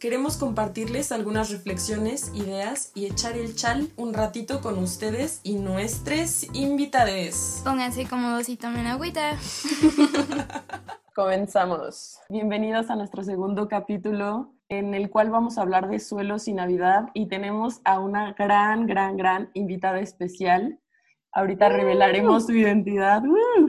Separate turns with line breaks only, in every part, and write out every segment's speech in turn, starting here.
Queremos compartirles algunas reflexiones, ideas y echar el chal un ratito con ustedes y nuestros invitades.
Pónganse cómodos y tomen agüita.
Comenzamos. Bienvenidos a nuestro segundo capítulo en el cual vamos a hablar de suelos y Navidad y tenemos a una gran, gran, gran invitada especial. Ahorita revelaremos su identidad. ¡Uh!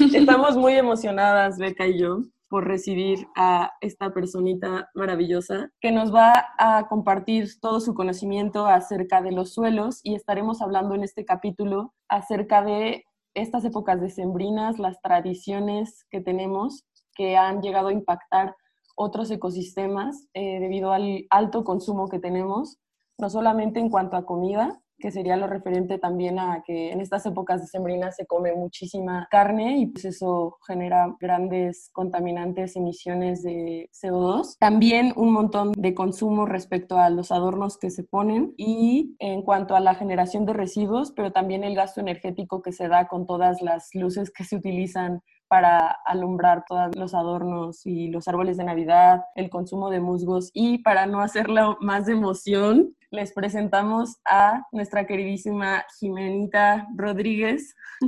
Estamos muy emocionadas, Beca y yo, por recibir a esta personita maravillosa que nos va a compartir todo su conocimiento acerca de los suelos y estaremos hablando en este capítulo acerca de estas épocas decembrinas, las tradiciones que tenemos que han llegado a impactar otros ecosistemas eh, debido al alto consumo que tenemos, no solamente en cuanto a comida, que sería lo referente también a que en estas épocas decembrinas se come muchísima carne y pues eso genera grandes contaminantes, emisiones de CO2. También un montón de consumo respecto a los adornos que se ponen y en cuanto a la generación de residuos, pero también el gasto energético que se da con todas las luces que se utilizan para alumbrar todos los adornos y los árboles de Navidad, el consumo de musgos. Y para no hacerlo más de emoción, les presentamos a nuestra queridísima Jimenita Rodríguez,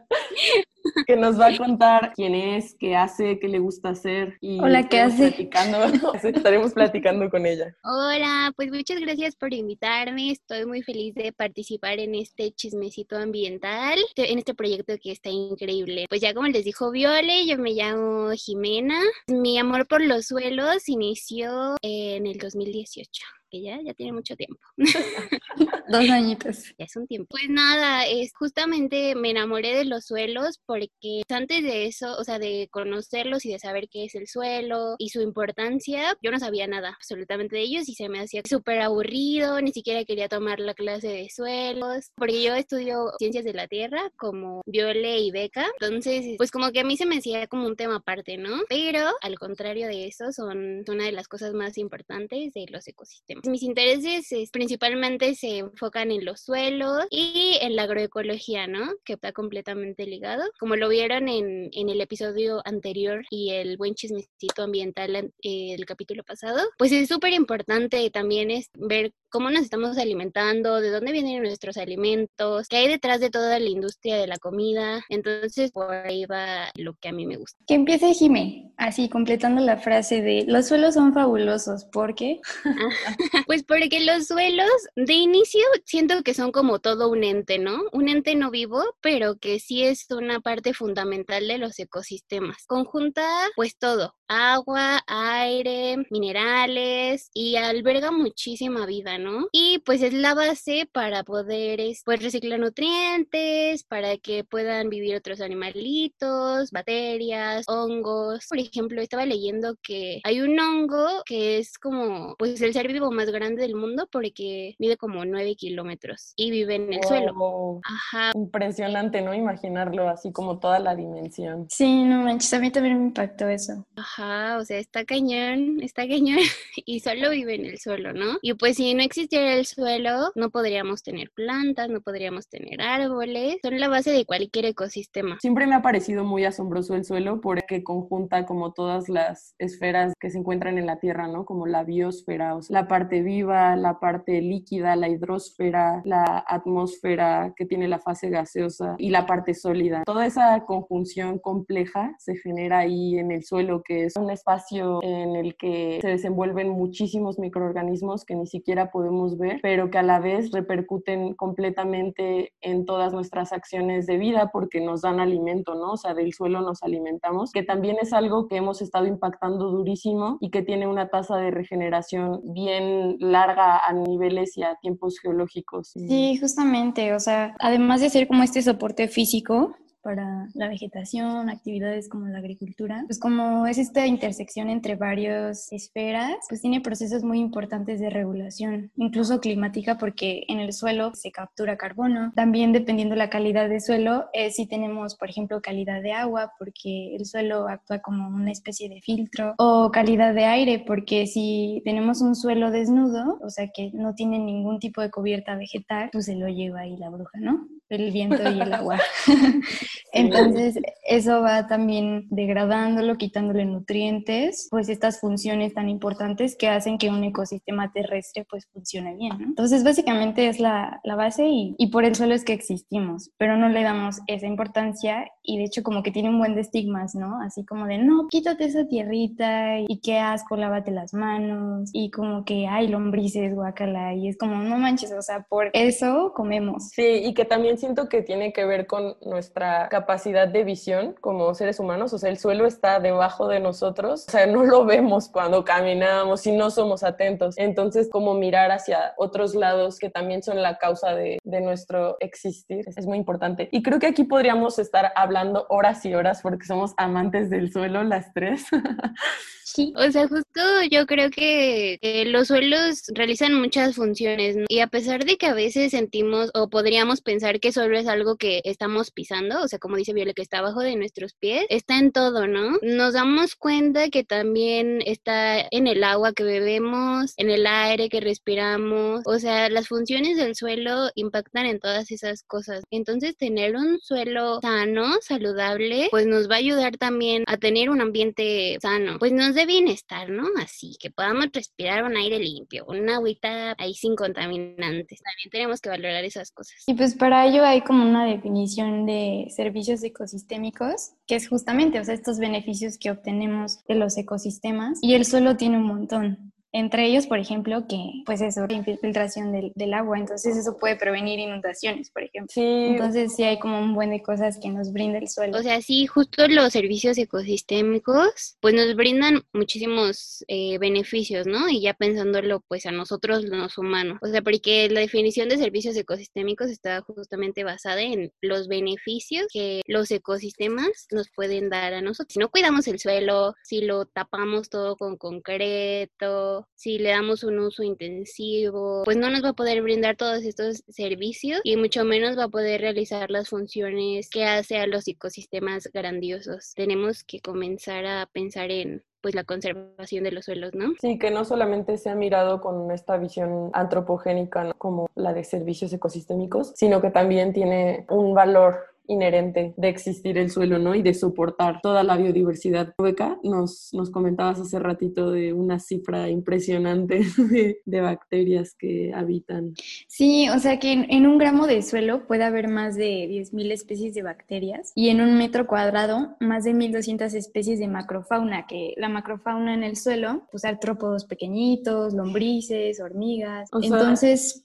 que nos va a contar quién es, qué hace, qué le gusta hacer y
Hola, ¿qué hace?
Platicando, estaremos platicando con ella.
Hola, pues muchas gracias por invitarme. Estoy muy feliz de participar en este chismecito ambiental, en este proyecto que está increíble. Pues ya como les dijo Viole, yo me llamo Jimena. Mi amor por los suelos inició en el 2018, que ya, ya tiene mucho tiempo.
Dos añitos.
Ya es un tiempo. Pues nada, es justamente me enamoré de los suelos porque antes de eso, o sea, de conocerlos y de saber qué es el suelo y su importancia, yo no sabía nada absolutamente de ellos y se me hacía súper aburrido, ni siquiera quería tomar la clase de suelos, porque yo estudio ciencias de la tierra como Viole y Beca, entonces pues como que a mí se me hacía como un tema aparte, ¿no? Pero al contrario de eso, son una de las cosas más importantes de los ecosistemas. Mis intereses es, principalmente se enfocan en los suelos y en la agroecología, ¿no? Que está completamente ligado. Como lo vieron en, en el episodio anterior y el buen chismecito ambiental eh, el capítulo pasado, pues es súper importante también es ver cómo nos estamos alimentando, de dónde vienen nuestros alimentos, qué hay detrás de toda la industria de la comida. Entonces, por ahí va lo que a mí me gusta.
Que empiece Jime, así completando la frase de los suelos son fabulosos porque
Pues porque los suelos de inicio siento que son como todo un ente, ¿no? Un ente no vivo, pero que sí es una parte fundamental de los ecosistemas. Conjunta pues todo, agua, aire, minerales y alberga muchísima vida, ¿no? Y pues es la base para poder es, pues reciclar nutrientes, para que puedan vivir otros animalitos, bacterias, hongos. Por ejemplo, estaba leyendo que hay un hongo que es como pues el ser vivo más grande del mundo porque mide como 9 kilómetros y vive en el suelo. Ajá.
Impresionante, ¿no? Imaginarlo así como toda la dimensión.
sí, no manches, a mí también me impactó eso.
Ajá, o sea, está cañón, está cañón y solo vive en el suelo, ¿no? Y pues si no existiera el suelo, no podríamos tener plantas, no podríamos tener árboles, son la base de cualquier ecosistema.
Siempre me ha parecido muy asombroso el suelo porque conjunta como todas las esferas que se encuentran en la Tierra, ¿no? Como la biosfera, o sea, la parte viva, la parte líquida, la hidrosfera, la atmósfera que tiene la fase gaseosa y la parte sólida. Toda esa conjunción compleja se genera ahí en el suelo, que es un espacio en el que se desenvuelven muchísimos microorganismos que ni siquiera podemos ver, pero que a la vez repercuten completamente en todas nuestras acciones de vida porque nos dan alimento, ¿no? O sea, del suelo nos alimentamos, que también es algo que hemos estado impactando durísimo y que tiene una tasa de regeneración bien larga a niveles y a tiempos geológicos.
Sí, justamente, o sea, además de ser como este soporte físico, para la vegetación, actividades como la agricultura. Pues como es esta intersección entre varias esferas, pues tiene procesos muy importantes de regulación, incluso climática, porque en el suelo se captura carbono. También dependiendo la calidad del suelo, es si tenemos, por ejemplo, calidad de agua, porque el suelo actúa como una especie de filtro, o calidad de aire, porque si tenemos un suelo desnudo, o sea que no tiene ningún tipo de cubierta vegetal, pues se lo lleva ahí la bruja, ¿no? El viento y el agua. Entonces, eso va también degradándolo, quitándole nutrientes, pues estas funciones tan importantes que hacen que un ecosistema terrestre pues funcione bien, ¿no? Entonces, básicamente es la, la base y, y, por el suelo es que existimos, pero no le damos esa importancia y de hecho como que tiene un buen de estigmas, ¿no? Así como de, no, quítate esa tierrita y qué asco, lávate las manos y como que hay lombrices, guacala, y es como, no manches, o sea, por eso comemos.
Sí, y que también siento que tiene que ver con nuestra capacidad de visión como seres humanos, o sea, el suelo está debajo de nosotros, o sea, no lo vemos cuando caminamos y no somos atentos, entonces como mirar hacia otros lados que también son la causa de, de nuestro existir es muy importante. Y creo que aquí podríamos estar hablando horas y horas porque somos amantes del suelo las tres.
Sí, o sea, justo yo creo que, los suelos realizan muchas funciones y a pesar de que a veces sentimos o podríamos pensar que solo es algo que estamos pisando, o sea, como dice Viola, que está abajo de nuestros pies, está en todo, ¿no? Nos damos cuenta que también está en el agua que bebemos, en el aire que respiramos, o sea, las funciones del suelo impactan en todas esas cosas. Entonces, tener un suelo sano, saludable, pues nos va a ayudar también a tener un ambiente sano. Pues nos de bienestar, ¿no? Así que podamos respirar un aire limpio, una agüita ahí sin contaminantes. También tenemos que valorar esas cosas.
Y pues para ello hay como una definición de servicios ecosistémicos, que es justamente, o sea, estos beneficios que obtenemos de los ecosistemas. Y el suelo tiene un montón. Entre ellos, por ejemplo, que pues eso, la infiltración del, del, agua, entonces eso puede prevenir inundaciones, por ejemplo.
Sí.
Entonces sí hay como un buen de cosas que nos brinda el suelo.
O sea, sí, justo los servicios ecosistémicos pues nos brindan muchísimos eh, beneficios, ¿no? Y ya pensándolo pues a nosotros los humanos. O sea, porque la definición de servicios ecosistémicos está justamente basada en los beneficios que los ecosistemas nos pueden dar a nosotros. Si no cuidamos el suelo, si lo tapamos todo con concreto, si le damos un uso intensivo, pues no nos va a poder brindar todos estos servicios y mucho menos va a poder realizar las funciones que hace a los ecosistemas grandiosos. Tenemos que comenzar a pensar en pues la conservación de los suelos, ¿no?
Sí, que no solamente se ha mirado con esta visión antropogénica como la de servicios ecosistémicos, sino que también tiene un valor inherente de existir el suelo, ¿no? Y de soportar toda la biodiversidad. Beca, nos, nos comentabas hace ratito de una cifra impresionante de, bacterias que habitan.
Sí, o sea que en, un gramo de suelo puede haber más de 10.000 especies de bacterias y en un metro cuadrado más de 1.200 especies de macrofauna, que la macrofauna en el suelo, pues artrópodos pequeñitos, lombrices, hormigas. Entonces...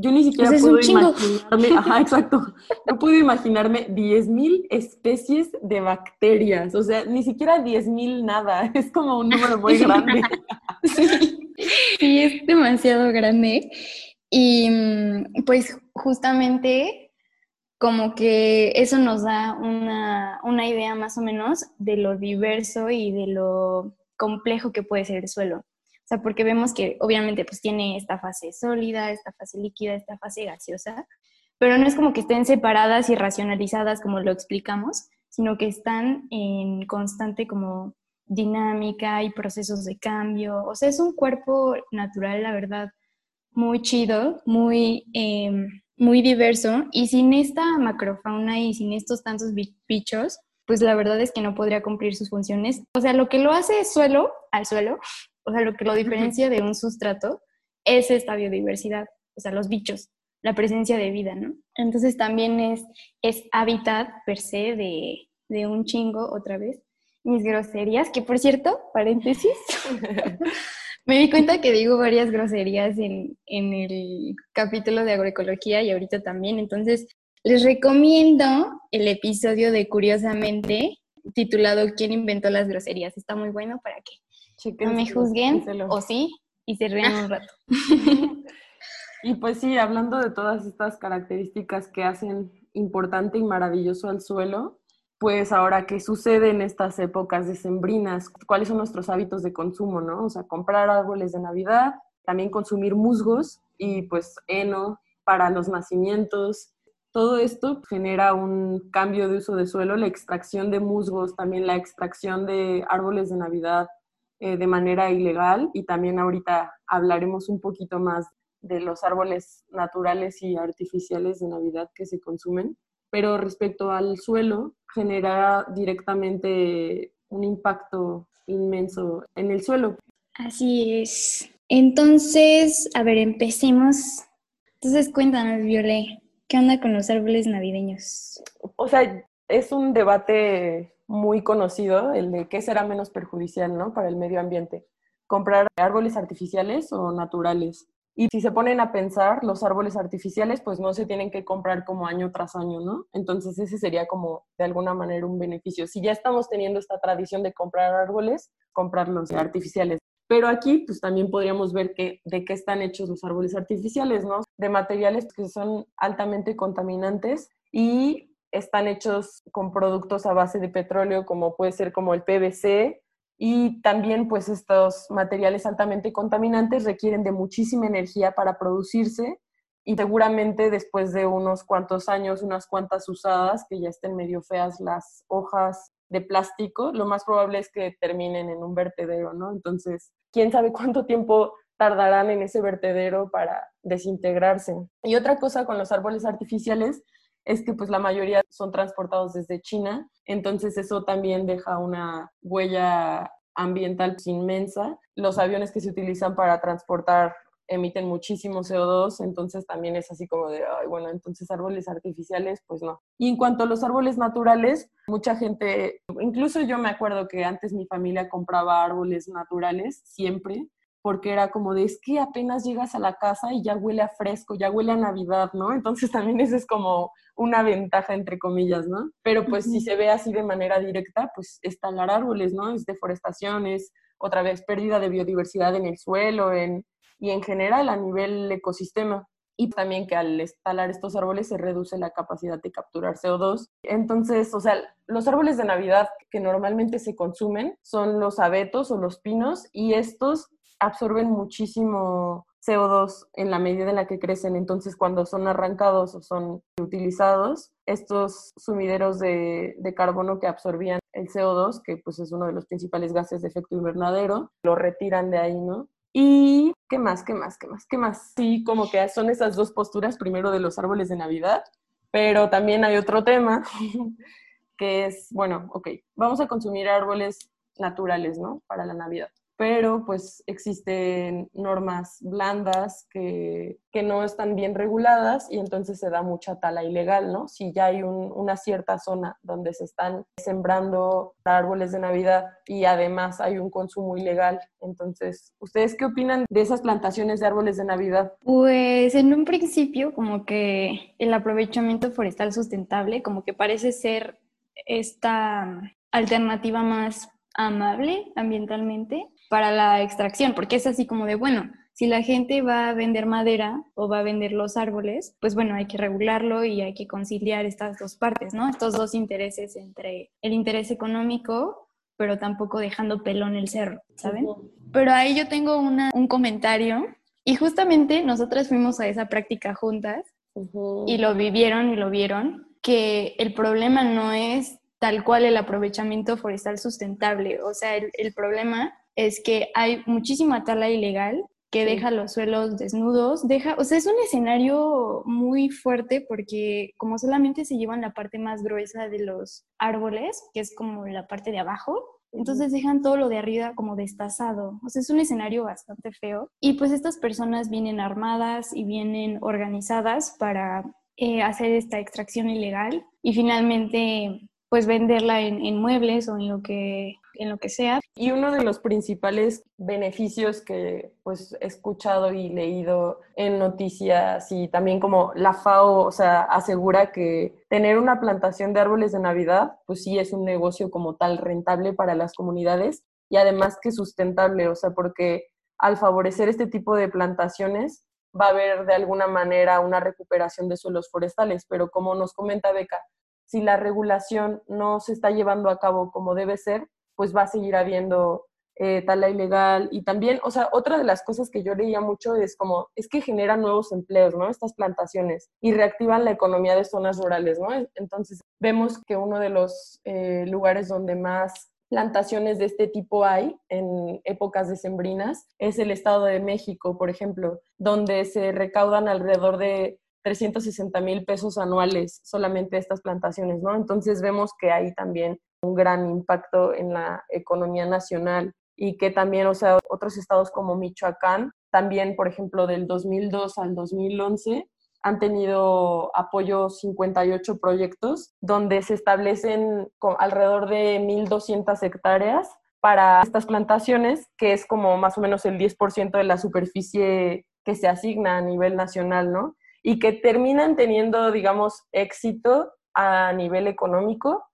Yo ni siquiera pues puedo imaginarme, ajá, exacto, no puedo imaginarme 10.000 especies de bacterias, o sea, ni siquiera 10.000 nada, es como un número muy grande.
sí, sí, es demasiado grande. Y mm, pues justamente como que eso nos da una, una idea más o menos de lo diverso y de lo complejo que puede ser el suelo. O sea, porque vemos que obviamente pues tiene esta fase sólida, esta fase líquida, esta fase gaseosa, pero no es como que estén separadas y racionalizadas como lo explicamos, sino que están en constante como dinámica y procesos de cambio. O sea, es un cuerpo natural, la verdad, muy chido, muy, em, muy diverso. Y sin esta macrofauna y sin estos tantos bichos, pues la verdad es que no podría cumplir sus funciones. O sea, lo que lo hace suelo al suelo o sea, lo que lo diferencia de un sustrato es esta biodiversidad, o sea, los bichos, la presencia de vida, ¿no? Entonces también es, es hábitat per se de, de un chingo, otra vez, mis groserías, que por cierto, paréntesis, me di cuenta que digo varias groserías en, en, el capítulo de agroecología y ahorita también, entonces les recomiendo el episodio de Curiosamente titulado ¿Quién inventó las groserías? Está muy bueno para que no me juzguen, o sí, y se rían un rato.
Y pues sí, hablando de todas estas características que hacen importante y maravilloso al suelo, pues ahora, ¿qué sucede en estas épocas decembrinas? ¿Cuáles son nuestros hábitos de consumo, no? O sea, comprar árboles de Navidad, también consumir musgos y pues heno para los nacimientos. Todo esto genera un cambio de uso de suelo, la extracción de musgos, también la extracción de árboles de Navidad eh, de manera ilegal y también ahorita hablaremos un poquito más de los árboles naturales y artificiales de Navidad que se consumen. Pero respecto al suelo, genera directamente un impacto inmenso en el suelo.
Así es. Entonces, a ver, empecemos. Entonces, cuéntanos, Violé, ¿qué onda con los árboles navideños?
O sea, es un debate muy conocido, el de qué será menos perjudicial, ¿no? Para el medio ambiente. Comprar árboles artificiales o naturales. Y si se ponen a pensar, los árboles artificiales pues no se tienen que comprar como año tras año, ¿no? Entonces ese sería como de alguna manera un beneficio. Si ya estamos teniendo esta tradición de comprar árboles, comprarlos artificiales. Pero aquí pues también podríamos ver que, de qué están hechos los árboles artificiales, ¿no? De materiales que son altamente contaminantes y están hechos con productos a base de petróleo como puede ser como el PVC, y también pues estos materiales altamente contaminantes requieren de muchísima energía para producirse y seguramente después de unos cuantos años, unas cuantas usadas, que ya estén medio feas las hojas de plástico, lo más probable es que terminen en un vertedero, ¿no? Entonces, quién sabe cuánto tiempo tardarán en ese vertedero para desintegrarse. Y otra cosa con los árboles artificiales es que pues la mayoría son transportados desde China, entonces eso también deja una huella ambiental pues, inmensa. Los aviones que se utilizan para transportar emiten muchísimo CO2, entonces también es así como de, ay, bueno, entonces árboles artificiales, pues no. Y en cuanto a los árboles naturales, mucha gente, incluso yo me acuerdo que antes mi familia compraba árboles naturales siempre, porque era como de, es que apenas llegas a la casa y ya huele a fresco, ya huele a Navidad, ¿no? Entonces también eso es como una ventaja, entre comillas, ¿no? Pero pues si se ve así de manera directa, pues estalar árboles, ¿no? Es deforestación, es otra vez pérdida de biodiversidad en el suelo en, y en general a nivel ecosistema. Y también que al estalar estos árboles se reduce la capacidad de capturar CO2. Entonces, o sea, los árboles de Navidad que normalmente se consumen son los abetos o los pinos y estos absorben muchísimo CO2 en la medida en la que crecen. Entonces, cuando son arrancados o son utilizados, estos sumideros de, carbono que absorbían el CO2, que pues es uno de los principales gases de efecto invernadero, lo retiran de ahí, ¿no? Y qué más, qué más, qué más, qué más. Sí, como que son esas dos posturas, primero de los árboles de Navidad, pero también hay otro tema que es, bueno, ok, vamos a consumir árboles naturales, ¿no? Para la Navidad pero pues existen normas blandas que, que, no están bien reguladas y entonces se da mucha tala ilegal, ¿no? Si ya hay una cierta zona donde se están sembrando árboles de Navidad y además hay un consumo ilegal, entonces, ¿ustedes qué opinan de esas plantaciones de árboles de Navidad?
Pues en un principio como que el aprovechamiento forestal sustentable como que parece ser esta alternativa más amable ambientalmente, para la extracción, porque es así como de, bueno, si la gente va a vender madera o va a vender los árboles, pues bueno, hay que regularlo y hay que conciliar estas dos partes, ¿no? Estos dos intereses entre el interés económico, pero tampoco dejando pelón el cerro, ¿saben? Pero ahí yo tengo un comentario y justamente nosotras fuimos a esa práctica juntas y lo vivieron y lo vieron, que el problema no es tal cual el aprovechamiento forestal sustentable, o sea, el, el problema es que hay muchísima tala ilegal que deja los suelos desnudos, deja, o sea, es un escenario muy fuerte porque como solamente se llevan la parte más gruesa de los árboles, que es como la parte de abajo, entonces dejan todo lo de arriba como destazado. O sea, es un escenario bastante feo. Y pues estas personas vienen armadas y vienen organizadas para eh, hacer esta extracción ilegal y finalmente pues venderla en, en muebles o en lo que en lo que sea.
Y uno de los principales beneficios que pues he escuchado y leído en noticias y también como la FAO, o sea, asegura que tener una plantación de árboles de Navidad, pues sí es un negocio como tal rentable para las comunidades y además que sustentable, o sea, porque al favorecer este tipo de plantaciones va a haber de alguna manera una recuperación de suelos forestales, pero como nos comenta Beca, si la regulación no se está llevando a cabo como debe ser, pues va a seguir habiendo eh, tala ilegal y también, o sea, otra de las cosas que yo leía mucho es como, es que generan nuevos empleos, ¿no? Estas plantaciones y reactivan la economía de zonas rurales, ¿no? Entonces, vemos que uno de los eh, lugares donde más plantaciones de este tipo hay en épocas decembrinas es el Estado de México, por ejemplo, donde se recaudan alrededor de 360 mil pesos anuales solamente estas plantaciones, ¿no? Entonces vemos que hay también un gran impacto en la economía nacional y que también, o sea, otros estados como Michoacán, también, por ejemplo, del 2002 al 2011, han tenido apoyo 58 proyectos donde se establecen alrededor de 1.200 hectáreas para estas plantaciones, que es como más o menos el 10% de la superficie que se asigna a nivel nacional, ¿no? Y que terminan teniendo, digamos, éxito a nivel económico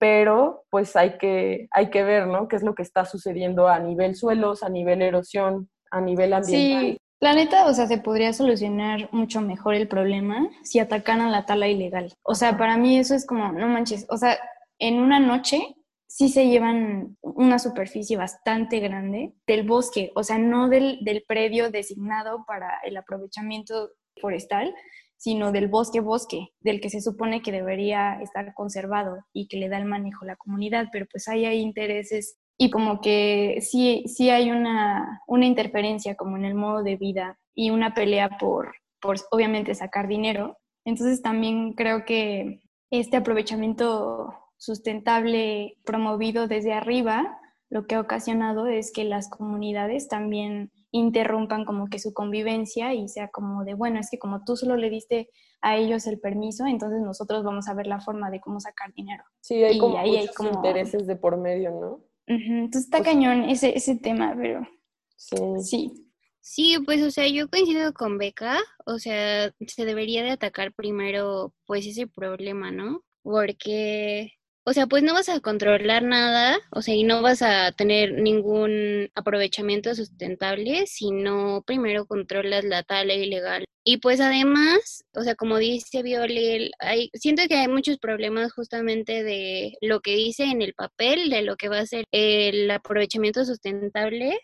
pero pues hay que, hay que ver, ¿no? ¿Qué es lo que está sucediendo a nivel suelos, a nivel erosión, a nivel ambiental?
Sí, la neta, o sea, se podría solucionar mucho mejor el problema si atacaran la tala ilegal. O sea, para mí eso es como, no manches, o sea, en una noche sí se llevan una superficie bastante grande del bosque, o sea, no del, del predio designado para el aprovechamiento forestal, sino del bosque-bosque, del que se supone que debería estar conservado y que le da el manejo a la comunidad, pero pues ahí hay intereses y como que sí, sí hay una, una interferencia como en el modo de vida y una pelea por, por obviamente sacar dinero. Entonces también creo que este aprovechamiento sustentable promovido desde arriba lo que ha ocasionado es que las comunidades también interrumpan como que su convivencia y sea como de, bueno, es que como tú solo le diste a ellos el permiso, entonces nosotros vamos a ver la forma de cómo sacar dinero.
Sí, hay como ahí hay como... intereses de por medio, ¿no?
Entonces está cañón ese, ese tema, pero sí. sí.
Sí, pues, o sea, yo coincido con Beca, o sea, se debería de atacar primero, pues, ese problema, ¿no? Porque o sea, pues no vas a controlar nada, o sea, y no vas a tener ningún aprovechamiento sustentable si no primero controlas la tala ilegal. Y pues además, o sea, como dice Violel, hay, siento que hay muchos problemas justamente de lo que dice en el papel, de lo que va a ser el aprovechamiento sustentable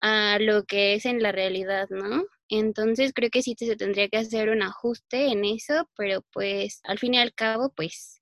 a lo que es en la realidad, ¿no? Entonces creo que sí se tendría que hacer un ajuste en eso, pero pues al fin y al cabo, pues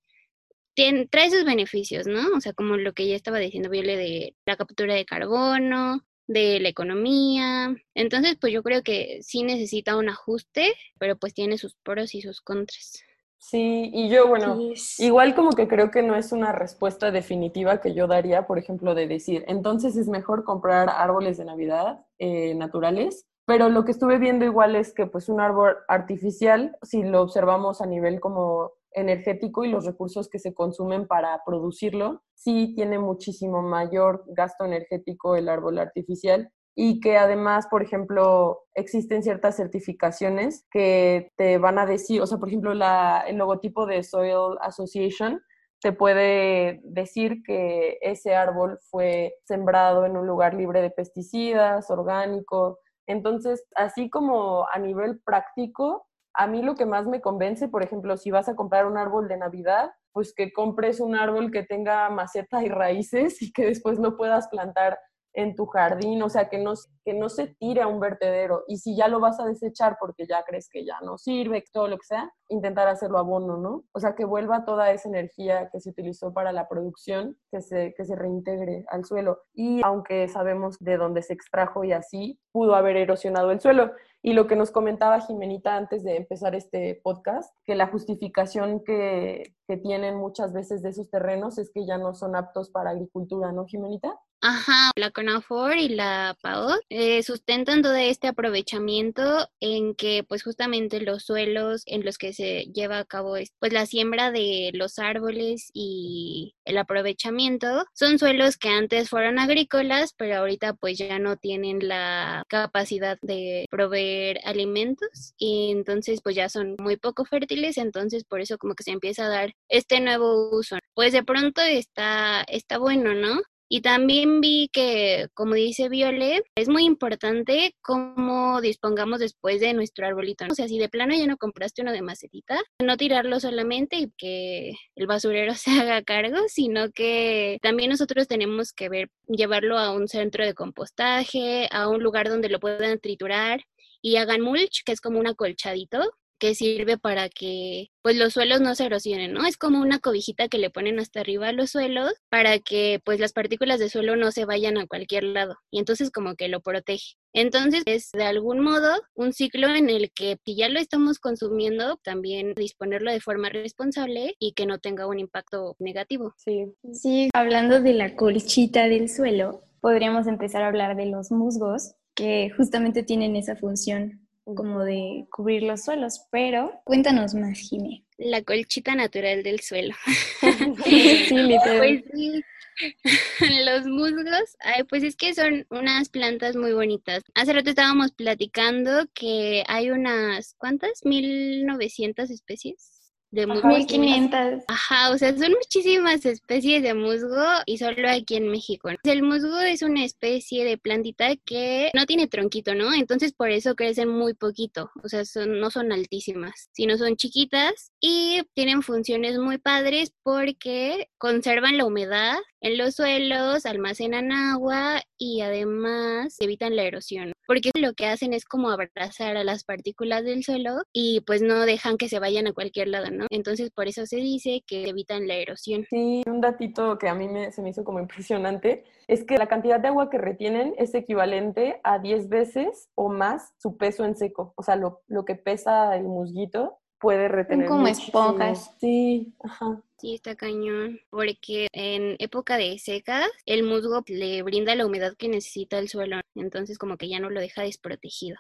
trae sus beneficios, ¿no? O sea, como lo que ya estaba diciendo Viole de la captura de carbono, de la economía. Entonces, pues yo creo que sí necesita un ajuste, pero pues tiene sus pros y sus contras.
Sí, y yo, bueno, igual como que creo que no es una respuesta definitiva que yo daría, por ejemplo, de decir, entonces es mejor comprar árboles de Navidad eh, naturales, pero lo que estuve viendo igual es que pues un árbol artificial, si lo observamos a nivel como energético y los recursos que se consumen para producirlo, sí tiene muchísimo mayor gasto energético el árbol artificial y que además, por ejemplo, existen ciertas certificaciones que te van a decir, o sea, por ejemplo, la, el logotipo de Soil Association te puede decir que ese árbol fue sembrado en un lugar libre de pesticidas, orgánico. Entonces, así como a nivel práctico, a mí lo que más me convence, por ejemplo, si vas a comprar un árbol de Navidad, pues que compres un árbol que tenga maceta y raíces y que después lo puedas plantar en tu jardín, o sea, que no, que no se tire a un vertedero. Y si ya lo vas a desechar porque ya crees que ya no sirve, todo lo que sea, intentar hacerlo abono, ¿no? O sea, que vuelva toda esa energía que se utilizó para la producción, que se, que se reintegre al suelo. Y aunque sabemos de dónde se extrajo y así, pudo haber erosionado el suelo. Y lo que nos comentaba Jimenita antes de empezar este podcast, que la justificación que, que tienen muchas veces de esos terrenos es que ya no son aptos para agricultura, ¿no, Jimenita?
Ajá, la CONAFOR y la PAO eh, sustentan todo este aprovechamiento en que pues justamente los suelos en los que se lleva a cabo pues la siembra de los árboles y el aprovechamiento son suelos que antes fueron agrícolas pero ahorita pues ya no tienen la capacidad de proveer alimentos y entonces pues ya son muy poco fértiles entonces por eso como que se empieza a dar este nuevo uso. Pues de pronto está está bueno no Y también vi que, como dice Viole, es muy importante cómo dispongamos después de nuestro arbolito. O sea, si de plano ya no compraste uno de macetita, no tirarlo solamente y que el basurero se haga cargo, sino que también nosotros tenemos que ver, llevarlo a un centro de compostaje, a un lugar donde lo puedan triturar y hagan mulch, que es como un acolchadito que sirve para que pues los suelos no se erosionen, ¿no? Es como una cobijita que le ponen hasta arriba a los suelos para que pues las partículas de suelo no se vayan a cualquier lado y entonces como que lo protege. Entonces es de algún modo un ciclo en el que si ya lo estamos consumiendo, también disponerlo de forma responsable y que no tenga un impacto negativo.
Sí.
Sí, hablando de la colchita del suelo, podríamos empezar a hablar de los musgos que justamente tienen esa función como de cubrir los suelos, pero cuéntanos más, Jimé.
La colchita natural del suelo.
sí, literal.
Pues sí. Los musgos, ay, pues es que son unas plantas muy bonitas. Hace rato estábamos platicando que hay unas, ¿cuántas? 1900 especies de musgo.
1500.
Ajá, o sea, son muchísimas especies de musgo y solo aquí en México. El musgo es una especie de plantita que no tiene tronquito, ¿no? Entonces por eso crecen muy poquito, o sea, son, no son altísimas, sino son chiquitas y tienen funciones muy padres porque conservan la humedad en los suelos, almacenan agua y además evitan la erosión, porque lo que hacen es como abrazar a las partículas del suelo y pues no dejan que se vayan a cualquier lado, ¿no? Entonces por eso se dice que evitan la erosión.
Sí, un datito que a mí me, se me hizo como impresionante es que la cantidad de agua que retienen es equivalente a 10 veces o más su peso en seco, o sea, lo, lo que pesa el musguito puede retener.
como
muchísimo.
esponjas.
Sí, ajá.
Sí, está cañón, porque en época de secas el musgo le brinda la humedad que necesita el suelo, entonces como que ya no lo deja desprotegido.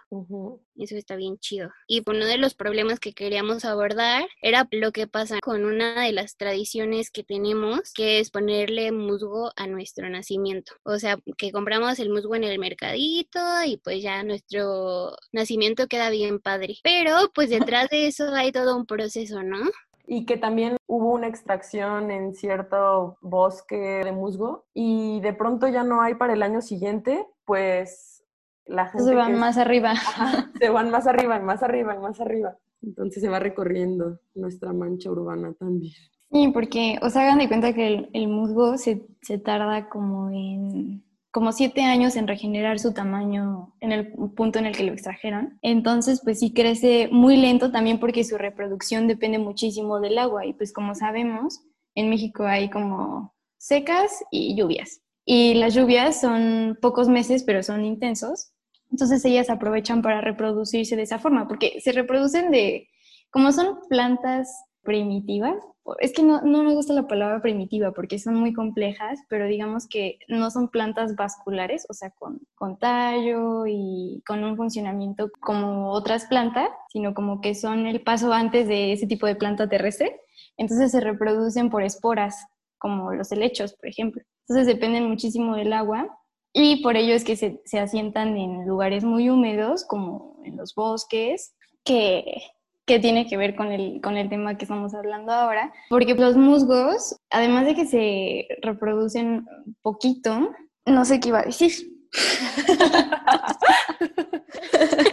Eso está bien chido. Y uno de los problemas que queríamos abordar era lo que pasa con una de las tradiciones que tenemos, que es ponerle musgo a nuestro nacimiento. O sea, que compramos el musgo en el mercadito y pues ya nuestro nacimiento queda bien padre. Pero pues detrás de eso hay todo un proceso, ¿no?
Y que también hubo una extracción en cierto bosque de musgo y de pronto ya no hay para el año siguiente, pues la gente
Entonces van
que-
más arriba.
Ajá, se van más arriba, más arriba, y más arriba. Entonces se va recorriendo nuestra mancha urbana también.
Sí, porque, o sea, hagan de cuenta que el, el musgo se, se tarda como en como siete años en regenerar su tamaño en el punto en el que lo extrajeron. Entonces, pues sí crece muy lento también porque su reproducción depende muchísimo del agua. Y pues como sabemos, en México hay como secas y lluvias. Y las lluvias son pocos meses, pero son intensos. Entonces ellas aprovechan para reproducirse de esa forma, porque se reproducen de, como son plantas primitivas, es que no, no me gusta la palabra primitiva porque son muy complejas, pero digamos que no son plantas vasculares, o sea, con, con tallo y con un funcionamiento como otras plantas, sino como que son el paso antes de ese tipo de planta terrestre. Entonces se reproducen por esporas, como los helechos, por ejemplo. Entonces dependen muchísimo del agua y por ello es que se, se asientan en lugares muy húmedos, como en los bosques, que que tiene que ver con el, con el tema que estamos hablando ahora, porque los musgos, además de que se reproducen poquito, no sé qué iba a decir.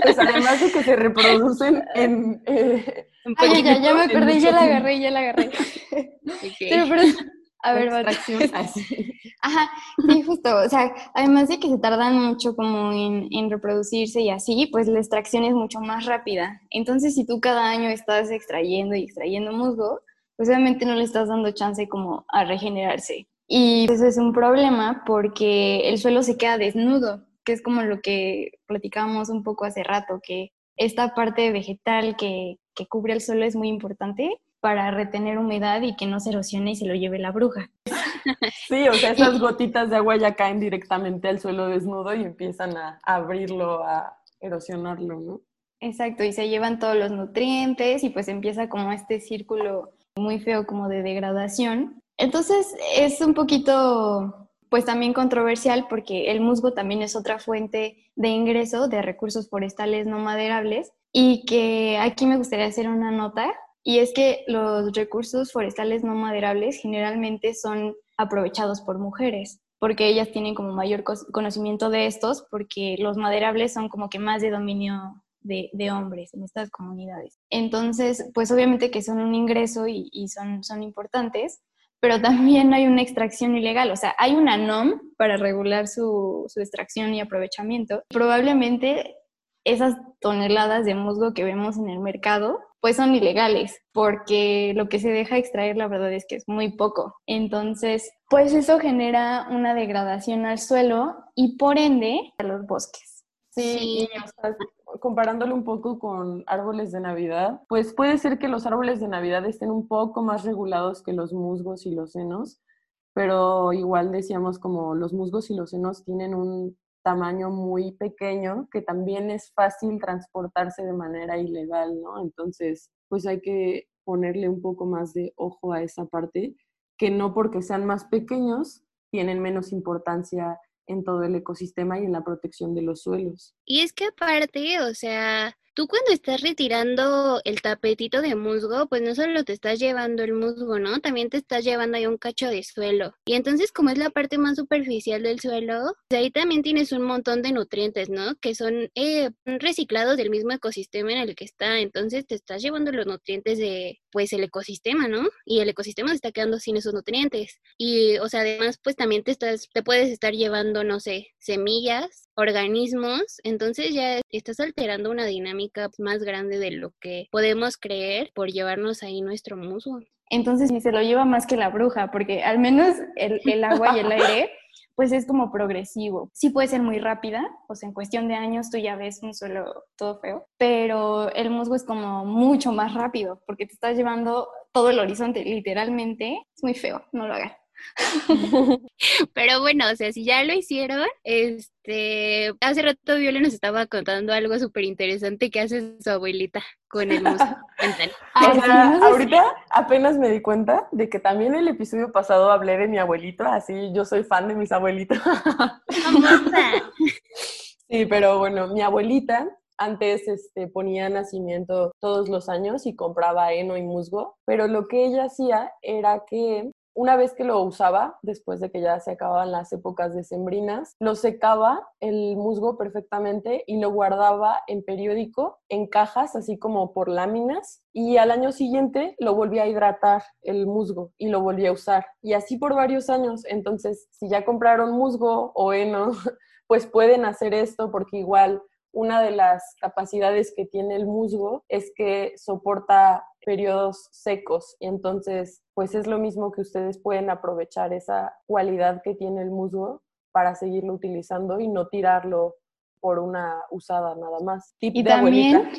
Pues además de que se reproducen en... eh,
Ay, ya, ya me acordé, ya la agarré, ya la agarré. Pero, pero, a ver, va.
extracción. así.
Ajá, sí, justo. O sea, además de que se tardan mucho como en, en reproducirse y así, pues la extracción es mucho más rápida. Entonces, si tú cada año estás extrayendo y extrayendo musgo, pues obviamente no le estás dando chance como a regenerarse. Y eso es un problema porque el suelo se queda desnudo, que es como lo que platicábamos un poco hace rato, que esta parte vegetal que, que cubre el suelo es muy importante para retener humedad y que no se erosione y se lo lleve la bruja.
Sí, o sea, esas gotitas de agua ya caen directamente al suelo desnudo y empiezan a abrirlo, a erosionarlo, ¿no?
Exacto, y se llevan todos los nutrientes y pues empieza como este círculo muy feo como de degradación. Entonces es un poquito pues también controversial porque el musgo también es otra fuente de ingreso de recursos forestales no maderables y que aquí me gustaría hacer una nota y es que los recursos forestales no maderables generalmente son aprovechados por mujeres porque ellas tienen como mayor conocimiento de estos, porque los maderables son como que más de dominio de, hombres en estas comunidades. Entonces, pues obviamente que son un ingreso y, y, son, son importantes, pero también hay una extracción ilegal, o sea, hay una NOM para regular su, su extracción y aprovechamiento. Probablemente esas toneladas de musgo que vemos en el mercado, pues son ilegales, porque lo que se deja extraer la verdad es que es muy poco. Entonces, pues eso genera una degradación al suelo y por ende a los bosques.
Sí, comparándolo un poco con árboles de Navidad, pues puede ser que los árboles de Navidad estén un poco más regulados que los musgos y los senos, pero igual decíamos como los musgos y los senos tienen un tamaño muy pequeño que también es fácil transportarse de manera ilegal, ¿no? Entonces, pues hay que ponerle un poco más de ojo a esa parte, que no porque sean más pequeños tienen menos importancia en todo el ecosistema y en la protección de los suelos.
Y es que aparte, o sea, Tú cuando estás retirando el tapetito de musgo, pues no solo te estás llevando el musgo, ¿no? También te estás llevando ahí un cacho de suelo. Y entonces como es la parte más superficial del suelo, pues ahí también tienes un montón de nutrientes, ¿no? Que son eh, reciclados del mismo ecosistema en el que está. Entonces te estás llevando los nutrientes de, pues, el ecosistema, ¿no? Y el ecosistema se está quedando sin esos nutrientes. Y, o sea, además, pues también te estás, te puedes estar llevando, no sé, semillas, organismos. Entonces ya estás alterando una dinámica más grande de lo que podemos creer por llevarnos ahí nuestro musgo.
Entonces, si se lo lleva más que la bruja, porque al menos el, el agua y el aire, pues es como progresivo. Sí puede ser muy rápida, o sea, en cuestión de años tú ya ves un suelo todo feo, pero el musgo es como mucho más rápido, porque te estás llevando todo el horizonte, literalmente. Es muy feo, no lo hagan.
Pero bueno, o sea, si ya lo hicieron, este, hace rato Viola nos estaba contando algo súper interesante que hace su abuelita con el musgo.
ahorita apenas me di cuenta de que también el episodio pasado hablé de mi abuelito, así yo soy fan de mis abuelitos. sí, pero bueno, mi abuelita antes este, ponía nacimiento todos los años y compraba heno y musgo, pero lo que ella hacía era que una vez que lo usaba, después de que ya se acababan las épocas decembrinas, lo secaba el musgo perfectamente y lo guardaba en periódico, en cajas, así como por láminas, y al año siguiente lo volvía a hidratar el musgo y lo volvía a usar. Y así por varios años. Entonces, si ya compraron musgo o heno, pues pueden hacer esto porque igual una de las capacidades que tiene el musgo es que soporta periodos secos y entonces pues es lo mismo que ustedes pueden aprovechar esa cualidad que tiene el musgo para seguirlo utilizando y no tirarlo por una usada nada más.
Tip y de también,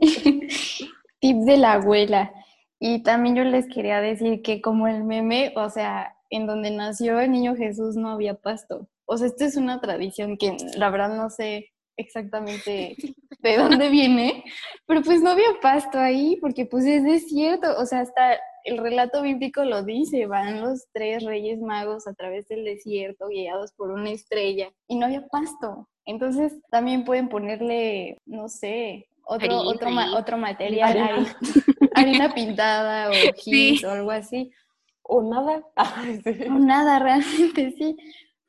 tip de la abuela. Y también yo les quería decir que como el meme, o sea, en donde nació el niño Jesús no había pasto. O sea, esta es una tradición que la verdad no sé exactamente de dónde viene, pero pues no había pasto ahí porque pues es desierto, o sea, hasta el relato bíblico lo dice, van los tres reyes magos a través del desierto guiados por una estrella y no había pasto. Entonces también pueden ponerle, no sé, otro, otro, otro material, harina. harina pintada o gis o algo así.
O nada.
O nada, realmente sí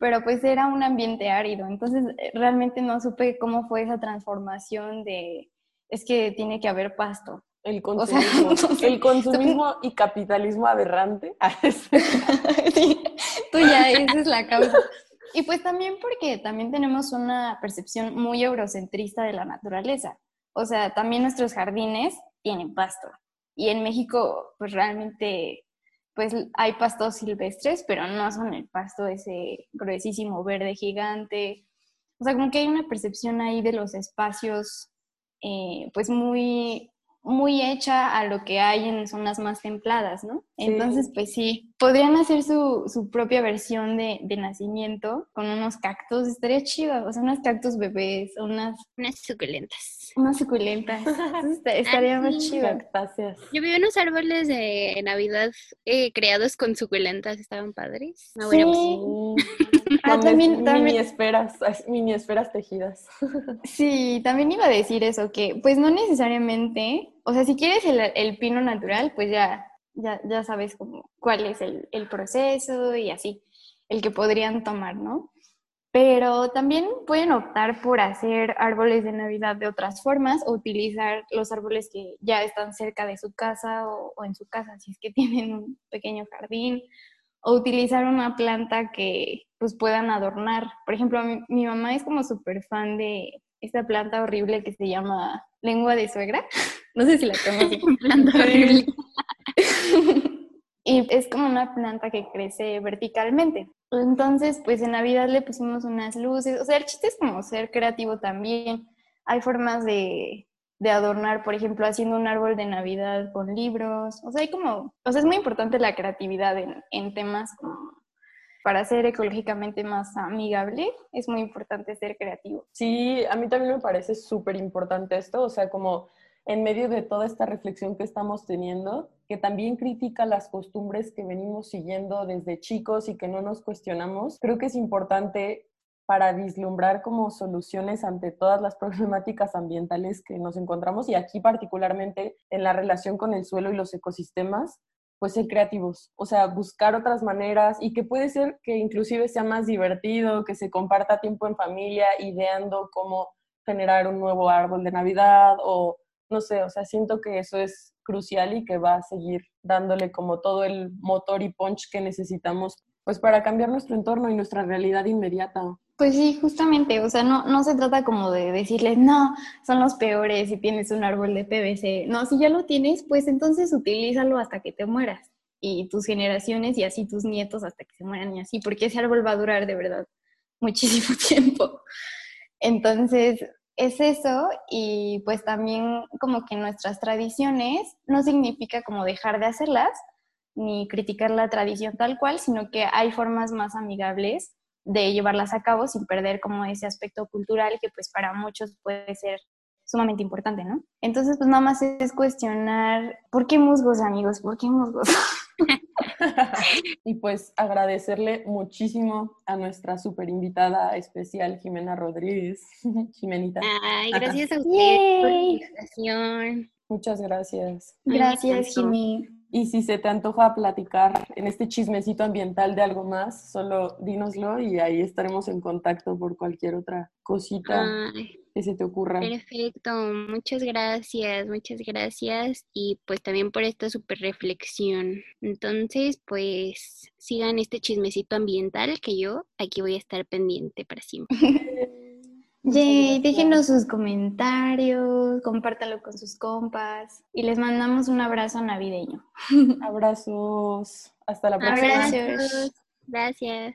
pero pues era un ambiente árido, entonces eh, realmente no supe cómo fue esa transformación de, es que tiene que haber pasto.
El consumismo, el consumismo y capitalismo aberrante.
sí, tú ya, esa es la causa. Y pues también porque también tenemos una percepción muy eurocentrista de la naturaleza. O sea, también nuestros jardines tienen pasto. Y en México, pues realmente pues hay pastos silvestres, pero no son el pasto ese gruesísimo verde gigante. O sea, como que hay una percepción ahí de los espacios, eh, pues muy, muy hecha a lo que hay en zonas más templadas, ¿no? Entonces, pues sí, podrían hacer su, su propia versión de, de, nacimiento con unos cactus, estaría chido, o sea, unos cactus bebés, unas...
Unas suculentas.
Unas suculentas. estaría muy chido.
Yo vi unos árboles de Navidad eh, creados con suculentas, estaban padres.
No, sí.
ah, también, también, mini esferas, mini esferas tejidas.
sí, también iba a decir eso, que pues no necesariamente, o sea, si quieres el, el pino natural, pues ya, ya, ya sabes cómo, cuál es el, el proceso y así el que podrían tomar, ¿no? Pero también pueden optar por hacer árboles de Navidad de otras formas o utilizar los árboles que ya están cerca de su casa o, en su casa, si es que tienen un pequeño jardín, o utilizar una planta que pues puedan adornar. Por ejemplo, mi, mamá es como súper fan de esta planta horrible que se llama lengua de suegra. No sé si la conocen. planta horrible. y es como una planta que crece verticalmente. Entonces, pues en Navidad le pusimos unas luces, o sea, el chiste es como ser creativo también. Hay formas de, de adornar, por ejemplo, haciendo un árbol de Navidad con libros, o sea, hay como, o sea, es muy importante la creatividad en, en temas como para ser ecológicamente más amigable, es muy importante ser creativo.
Sí, a mí también me parece súper importante esto, o sea, como en medio de toda esta reflexión que estamos teniendo, que también critica las costumbres que venimos siguiendo desde chicos y que no nos cuestionamos, creo que es importante para vislumbrar como soluciones ante todas las problemáticas ambientales que nos encontramos y aquí particularmente en la relación con el suelo y los ecosistemas, pues ser creativos, o sea, buscar otras maneras y que puede ser que inclusive sea más divertido, que se comparta tiempo en familia, ideando cómo generar un nuevo árbol de Navidad o no sé, o sea, siento que eso es crucial y que va a seguir dándole como todo el motor y punch que necesitamos pues para cambiar nuestro entorno y nuestra realidad inmediata.
Pues sí, justamente, o sea, no, no se trata como de decirles, no, son los peores si tienes un árbol de PVC. No, si ya lo tienes, pues entonces utilízalo hasta que te mueras y tus generaciones y así tus nietos hasta que se mueran y así, porque ese árbol va a durar de verdad muchísimo tiempo. Entonces, es eso y pues también como que nuestras tradiciones no significa como dejar de hacerlas ni criticar la tradición tal cual, sino que hay formas más amigables de llevarlas a cabo sin perder como ese aspecto cultural que pues para muchos puede ser sumamente importante, ¿no? Entonces pues nada más es cuestionar, ¿por qué musgos amigos? ¿Por qué musgos?
y pues agradecerle muchísimo a nuestra super invitada especial, Jimena Rodríguez. Jimenita.
Ay, gracias a usted por la invitación.
Muchas gracias.
Gracias, Jimmy.
Y si se te antoja platicar en este chismecito ambiental de algo más, solo dínoslo y ahí estaremos en contacto por cualquier otra cosita que se te ocurra.
Perfecto, muchas gracias, muchas gracias y pues también por esta super reflexión. Entonces, pues sigan este chismecito ambiental que yo aquí voy a estar pendiente para siempre.
Yay, déjenos sus comentarios, compártalo con sus compas y les mandamos un abrazo navideño.
Abrazos. Hasta la próxima.
Abrazos. Gracias.